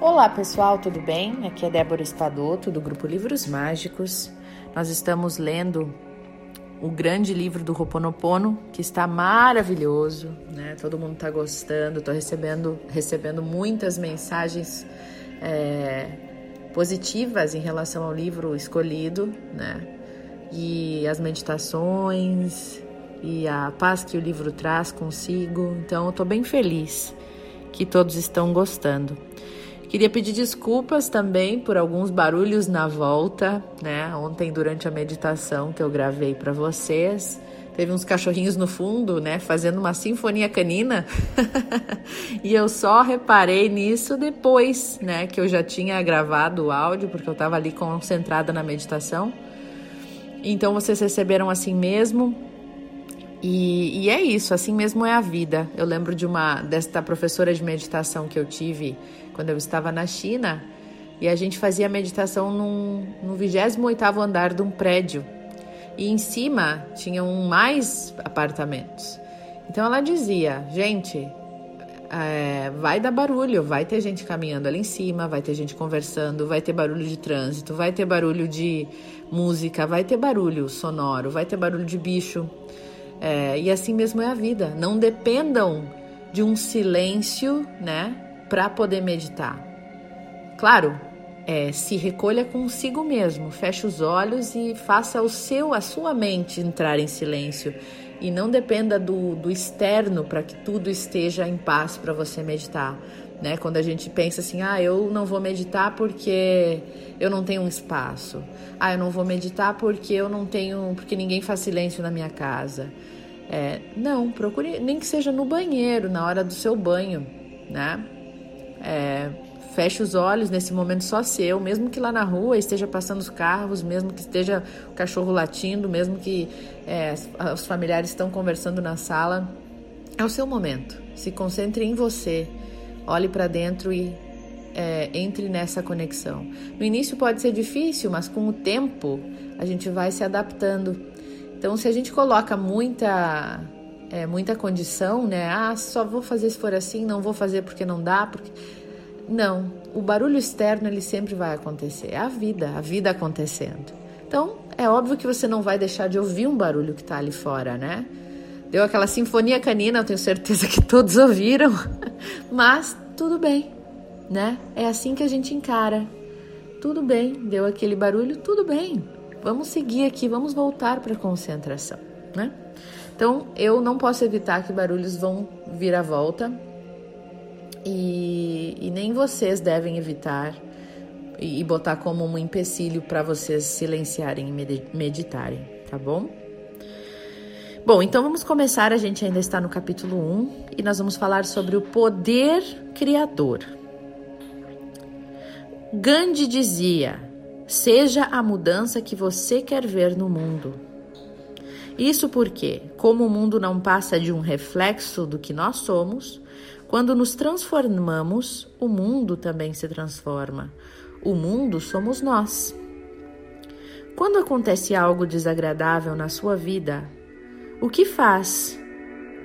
Olá pessoal, tudo bem? Aqui é Débora Espadoto do grupo Livros Mágicos. Nós estamos lendo o grande livro do Roponopono, que está maravilhoso, né? Todo mundo está gostando, estou recebendo, recebendo muitas mensagens é, positivas em relação ao livro escolhido, né? E as meditações e a paz que o livro traz consigo. Então, eu estou bem feliz que todos estão gostando. Queria pedir desculpas também por alguns barulhos na volta, né? Ontem durante a meditação que eu gravei para vocês, teve uns cachorrinhos no fundo, né, fazendo uma sinfonia canina. e eu só reparei nisso depois, né, que eu já tinha gravado o áudio, porque eu estava ali concentrada na meditação. Então vocês receberam assim mesmo. E, e, é isso, assim mesmo é a vida. Eu lembro de uma desta professora de meditação que eu tive quando eu estava na China e a gente fazia meditação num, no 28 andar de um prédio e em cima tinham mais apartamentos. Então ela dizia, gente, é, vai dar barulho, vai ter gente caminhando ali em cima, vai ter gente conversando, vai ter barulho de trânsito, vai ter barulho de música, vai ter barulho sonoro, vai ter barulho de bicho. É, e assim mesmo é a vida. Não dependam de um silêncio, né, para poder meditar. Claro, é, se recolha consigo mesmo, feche os olhos e faça o seu, a sua mente entrar em silêncio e não dependa do, do externo para que tudo esteja em paz para você meditar. Né? Quando a gente pensa assim, ah, eu não vou meditar porque eu não tenho um espaço. Ah, eu não vou meditar porque eu não tenho, porque ninguém faz silêncio na minha casa. É, não, procure nem que seja no banheiro, na hora do seu banho, né? É, feche os olhos nesse momento só seu, mesmo que lá na rua esteja passando os carros, mesmo que esteja o cachorro latindo, mesmo que é, os familiares estão conversando na sala. É o seu momento. Se concentre em você olhe para dentro e é, entre nessa conexão. No início pode ser difícil, mas com o tempo a gente vai se adaptando. Então, se a gente coloca muita é, muita condição, né? Ah, só vou fazer se for assim, não vou fazer porque não dá, porque não. O barulho externo ele sempre vai acontecer. É a vida, a vida acontecendo. Então, é óbvio que você não vai deixar de ouvir um barulho que está ali fora, né? Deu aquela sinfonia canina, eu tenho certeza que todos ouviram, mas tudo bem, né? É assim que a gente encara. Tudo bem, deu aquele barulho, tudo bem. Vamos seguir aqui, vamos voltar para a concentração, né? Então, eu não posso evitar que barulhos vão vir à volta e, e nem vocês devem evitar e, e botar como um empecilho para vocês silenciarem e meditarem, tá bom? Bom, então vamos começar. A gente ainda está no capítulo 1 e nós vamos falar sobre o poder criador. Gandhi dizia: seja a mudança que você quer ver no mundo. Isso porque, como o mundo não passa de um reflexo do que nós somos, quando nos transformamos, o mundo também se transforma. O mundo somos nós. Quando acontece algo desagradável na sua vida, o que faz?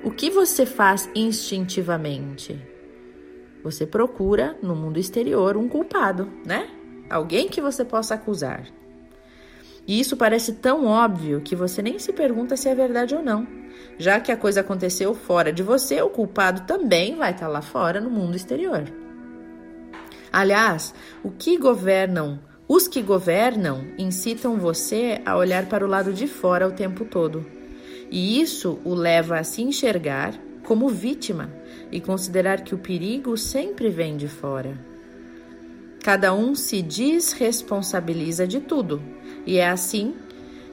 O que você faz instintivamente? Você procura no mundo exterior um culpado, né? Alguém que você possa acusar. E isso parece tão óbvio que você nem se pergunta se é verdade ou não. Já que a coisa aconteceu fora de você, o culpado também vai estar lá fora no mundo exterior. Aliás, o que governam, os que governam incitam você a olhar para o lado de fora o tempo todo e isso o leva a se enxergar como vítima e considerar que o perigo sempre vem de fora. Cada um se desresponsabiliza de tudo, e é assim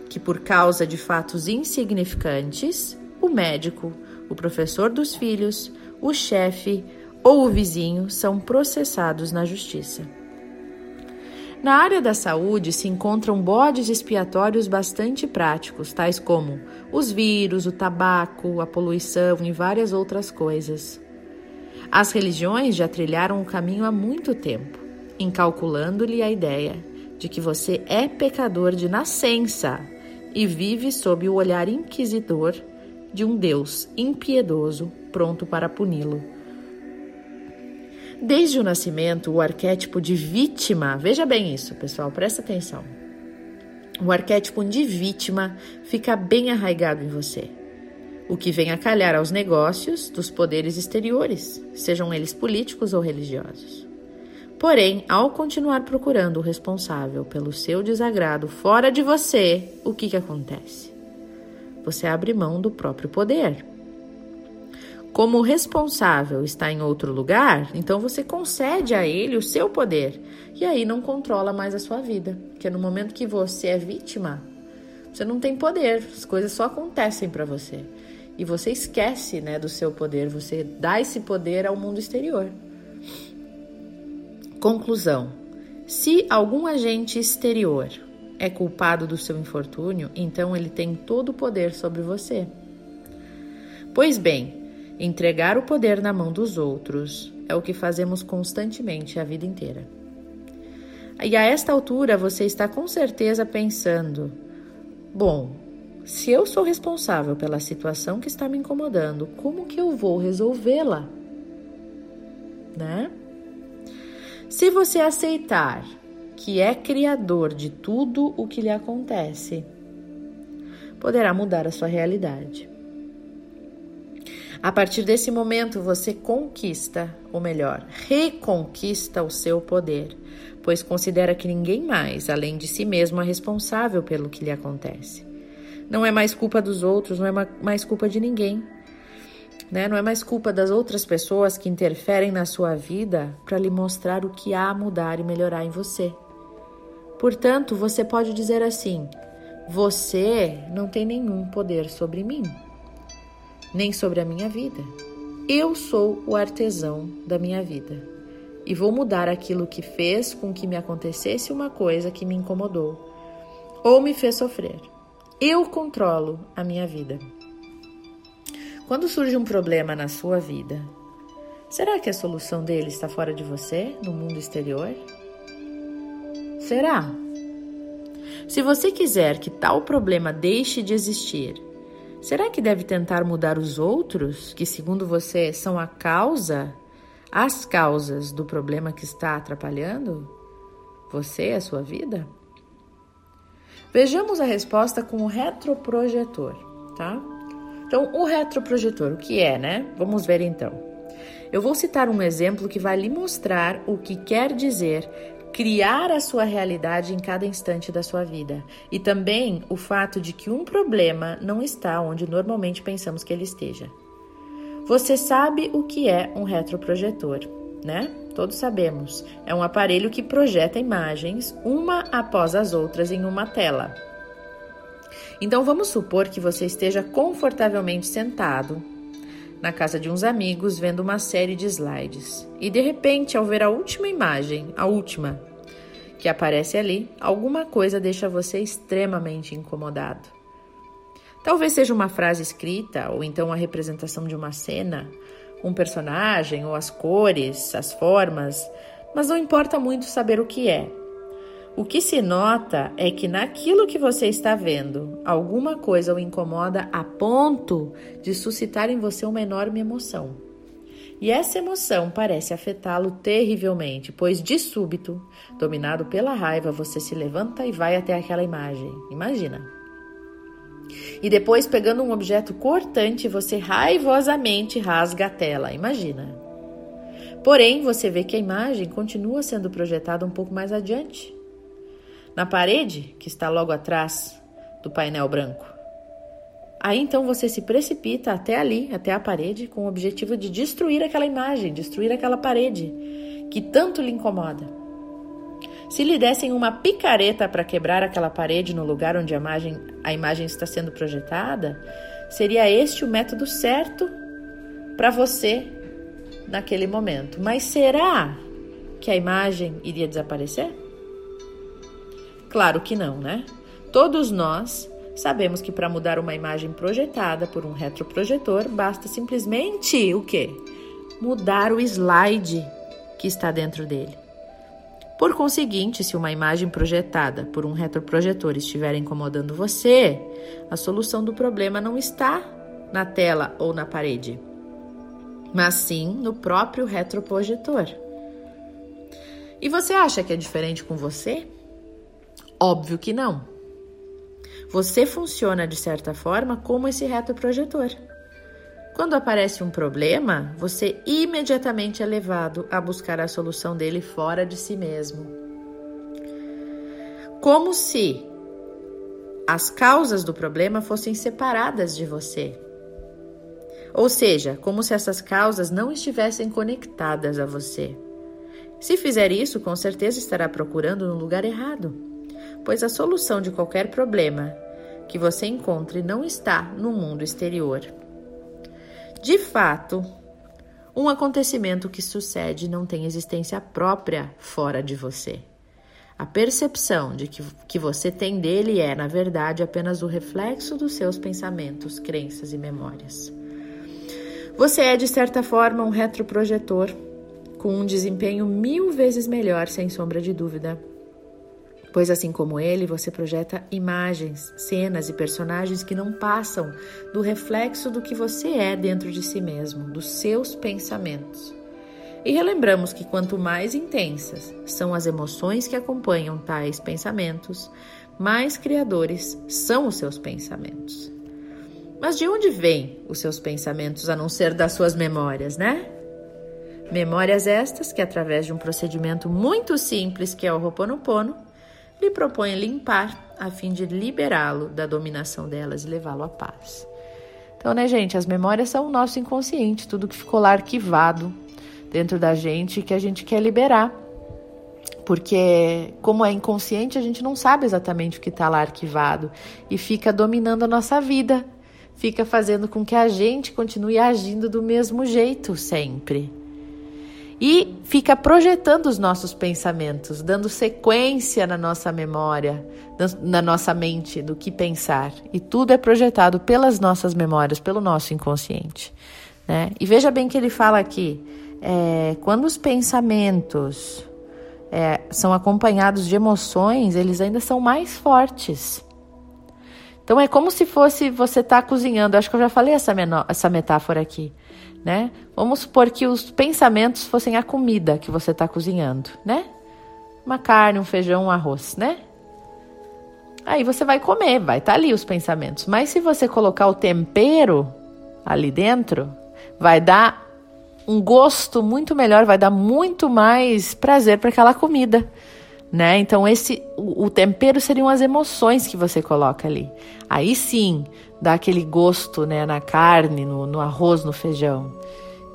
que, por causa de fatos insignificantes, o médico, o professor dos filhos, o chefe ou o vizinho são processados na justiça. Na área da saúde se encontram bodes expiatórios bastante práticos, tais como os vírus, o tabaco, a poluição e várias outras coisas. As religiões já trilharam o caminho há muito tempo, incalculando-lhe a ideia de que você é pecador de nascença e vive sob o olhar inquisidor de um Deus impiedoso pronto para puni-lo. Desde o nascimento, o arquétipo de vítima, veja bem isso, pessoal, presta atenção. O arquétipo de vítima fica bem arraigado em você, o que vem a calhar aos negócios dos poderes exteriores, sejam eles políticos ou religiosos. Porém, ao continuar procurando o responsável pelo seu desagrado fora de você, o que, que acontece? Você abre mão do próprio poder como o responsável está em outro lugar, então você concede a ele o seu poder e aí não controla mais a sua vida. Porque no momento que você é vítima, você não tem poder, as coisas só acontecem para você. E você esquece né, do seu poder, você dá esse poder ao mundo exterior. Conclusão: se algum agente exterior é culpado do seu infortúnio, então ele tem todo o poder sobre você. Pois bem, Entregar o poder na mão dos outros é o que fazemos constantemente a vida inteira. E a esta altura você está com certeza pensando: bom, se eu sou responsável pela situação que está me incomodando, como que eu vou resolvê-la? Né? Se você aceitar que é criador de tudo o que lhe acontece, poderá mudar a sua realidade. A partir desse momento, você conquista, ou melhor, reconquista o seu poder, pois considera que ninguém mais, além de si mesmo, é responsável pelo que lhe acontece. Não é mais culpa dos outros, não é mais culpa de ninguém. Né? Não é mais culpa das outras pessoas que interferem na sua vida para lhe mostrar o que há a mudar e melhorar em você. Portanto, você pode dizer assim: você não tem nenhum poder sobre mim nem sobre a minha vida. Eu sou o artesão da minha vida e vou mudar aquilo que fez com que me acontecesse uma coisa que me incomodou ou me fez sofrer. Eu controlo a minha vida. Quando surge um problema na sua vida, será que a solução dele está fora de você, no mundo exterior? Será? Se você quiser que tal problema deixe de existir Será que deve tentar mudar os outros, que segundo você são a causa, as causas do problema que está atrapalhando você e a sua vida? Vejamos a resposta com o retroprojetor, tá? Então, o retroprojetor, o que é, né? Vamos ver então. Eu vou citar um exemplo que vai lhe mostrar o que quer dizer criar a sua realidade em cada instante da sua vida. E também o fato de que um problema não está onde normalmente pensamos que ele esteja. Você sabe o que é um retroprojetor, né? Todos sabemos. É um aparelho que projeta imagens uma após as outras em uma tela. Então vamos supor que você esteja confortavelmente sentado na casa de uns amigos vendo uma série de slides. E de repente, ao ver a última imagem, a última que aparece ali, alguma coisa deixa você extremamente incomodado. Talvez seja uma frase escrita ou então a representação de uma cena, um personagem ou as cores, as formas, mas não importa muito saber o que é. O que se nota é que naquilo que você está vendo, alguma coisa o incomoda a ponto de suscitar em você uma enorme emoção. E essa emoção parece afetá-lo terrivelmente, pois de súbito, dominado pela raiva, você se levanta e vai até aquela imagem. Imagina. E depois, pegando um objeto cortante, você raivosamente rasga a tela. Imagina. Porém, você vê que a imagem continua sendo projetada um pouco mais adiante na parede que está logo atrás do painel branco. Aí então você se precipita até ali, até a parede, com o objetivo de destruir aquela imagem, destruir aquela parede que tanto lhe incomoda. Se lhe dessem uma picareta para quebrar aquela parede no lugar onde a imagem, a imagem está sendo projetada, seria este o método certo para você naquele momento. Mas será que a imagem iria desaparecer? Claro que não, né? Todos nós sabemos que para mudar uma imagem projetada por um retroprojetor, basta simplesmente o quê? Mudar o slide que está dentro dele. Por conseguinte, se uma imagem projetada por um retroprojetor estiver incomodando você, a solução do problema não está na tela ou na parede, mas sim no próprio retroprojetor. E você acha que é diferente com você? Óbvio que não. Você funciona de certa forma como esse retroprojetor. Quando aparece um problema, você imediatamente é levado a buscar a solução dele fora de si mesmo. Como se as causas do problema fossem separadas de você. Ou seja, como se essas causas não estivessem conectadas a você. Se fizer isso, com certeza estará procurando no lugar errado, pois a solução de qualquer problema que você encontre não está no mundo exterior. De fato, um acontecimento que sucede não tem existência própria fora de você. A percepção de que, que você tem dele é, na verdade, apenas o reflexo dos seus pensamentos, crenças e memórias. Você é, de certa forma, um retroprojetor com um desempenho mil vezes melhor, sem sombra de dúvida. Pois, assim como ele, você projeta imagens, cenas e personagens que não passam do reflexo do que você é dentro de si mesmo, dos seus pensamentos. E relembramos que quanto mais intensas são as emoções que acompanham tais pensamentos, mais criadores são os seus pensamentos. Mas de onde vêm os seus pensamentos a não ser das suas memórias, né? Memórias estas que, através de um procedimento muito simples que é o Ho'oponopono, lhe propõem limpar a fim de liberá-lo da dominação delas e levá-lo à paz. Então, né, gente, as memórias são o nosso inconsciente, tudo que ficou lá arquivado dentro da gente que a gente quer liberar. Porque, como é inconsciente, a gente não sabe exatamente o que está lá arquivado e fica dominando a nossa vida, fica fazendo com que a gente continue agindo do mesmo jeito sempre. E fica projetando os nossos pensamentos, dando sequência na nossa memória, na nossa mente do que pensar. E tudo é projetado pelas nossas memórias, pelo nosso inconsciente. Né? E veja bem que ele fala aqui é, quando os pensamentos é, são acompanhados de emoções, eles ainda são mais fortes. Então é como se fosse você estar tá cozinhando. Acho que eu já falei essa, essa metáfora aqui, né? Vamos supor que os pensamentos fossem a comida que você está cozinhando, né? Uma carne, um feijão, um arroz, né? Aí você vai comer, vai estar tá ali os pensamentos. Mas se você colocar o tempero ali dentro, vai dar um gosto muito melhor, vai dar muito mais prazer para aquela comida, né? Então esse o, o, tempero seriam as emoções que você coloca ali. Aí sim, dá aquele gosto, né, na carne, no, no arroz, no feijão.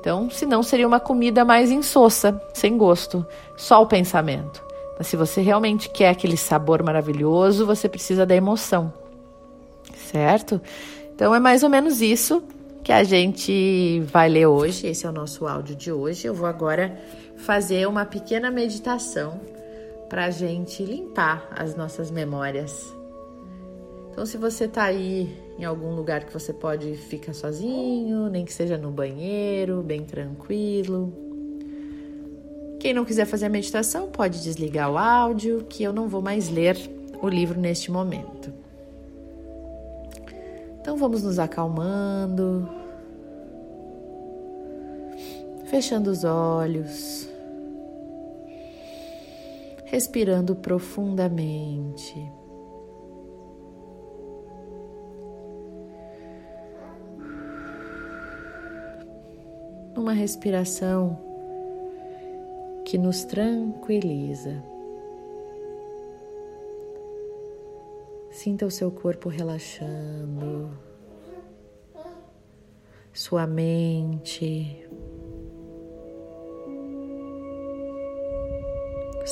Então, senão seria uma comida mais insossa, sem gosto, só o pensamento. Mas se você realmente quer aquele sabor maravilhoso, você precisa da emoção. Certo? Então é mais ou menos isso que a gente vai ler hoje. Esse é o nosso áudio de hoje. Eu vou agora fazer uma pequena meditação para a gente limpar as nossas memórias. Então, se você está aí em algum lugar que você pode ficar sozinho, nem que seja no banheiro, bem tranquilo. Quem não quiser fazer a meditação pode desligar o áudio, que eu não vou mais ler o livro neste momento. Então vamos nos acalmando, fechando os olhos, respirando profundamente. Uma respiração que nos tranquiliza. Sinta o seu corpo relaxando, sua mente,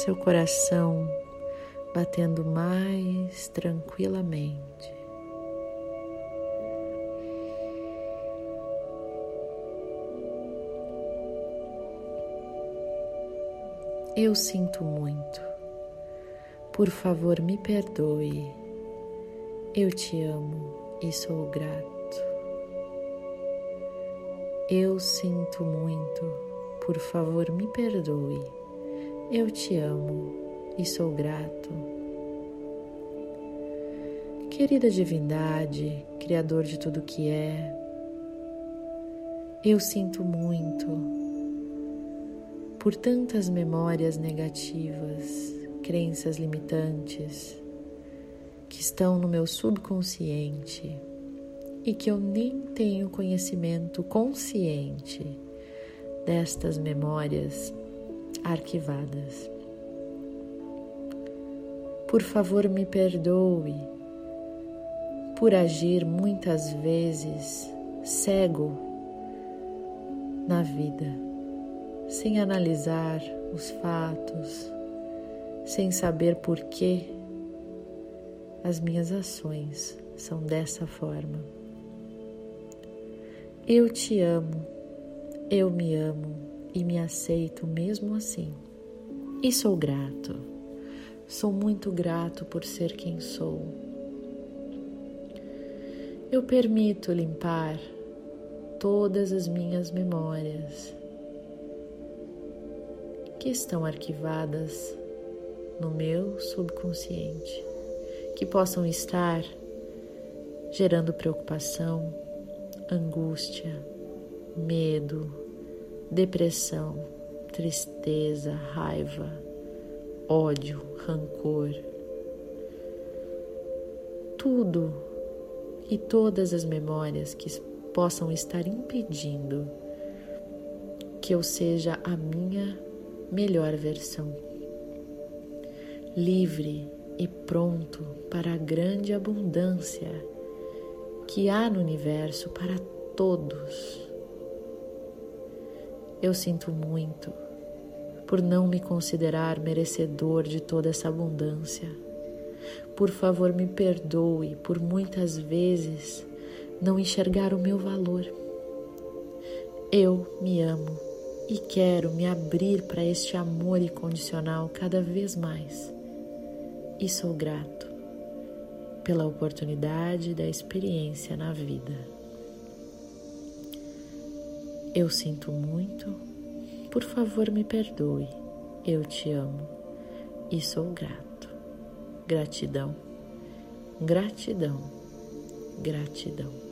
seu coração batendo mais tranquilamente. Eu sinto muito. Por favor, me perdoe. Eu te amo e sou grato. Eu sinto muito. Por favor, me perdoe. Eu te amo e sou grato. Querida divindade, Criador de tudo que é, eu sinto muito. por tantas memórias negativas, crenças limitantes que estão no meu subconsciente e que eu nem tenho conhecimento consciente destas memórias arquivadas. Por favor, me perdoe por agir muitas vezes cego na vida, sem analisar os fatos, sem saber por que as minhas ações são dessa forma. Eu te amo, eu me amo e me aceito mesmo assim. E sou grato, sou muito grato por ser quem sou. Eu permito limpar todas as minhas memórias que estão arquivadas no meu subconsciente, que possam estar gerando preocupação, angústia, medo, depressão, tristeza, raiva, ódio, rancor. Tudo e todas as memórias que possam estar impedindo que eu seja a minha melhor versão. Livre e pronto para a grande abundância que há no universo para todos. Eu sinto muito por não me considerar merecedor de toda essa abundância. Por favor, me perdoe por muitas vezes não enxergar o meu valor. Eu me amo e quero me abrir para este amor incondicional cada vez mais. E sou grato pela oportunidade da experiência na vida. Eu sinto muito, por favor me perdoe, eu te amo. E sou grato. Gratidão, gratidão, gratidão.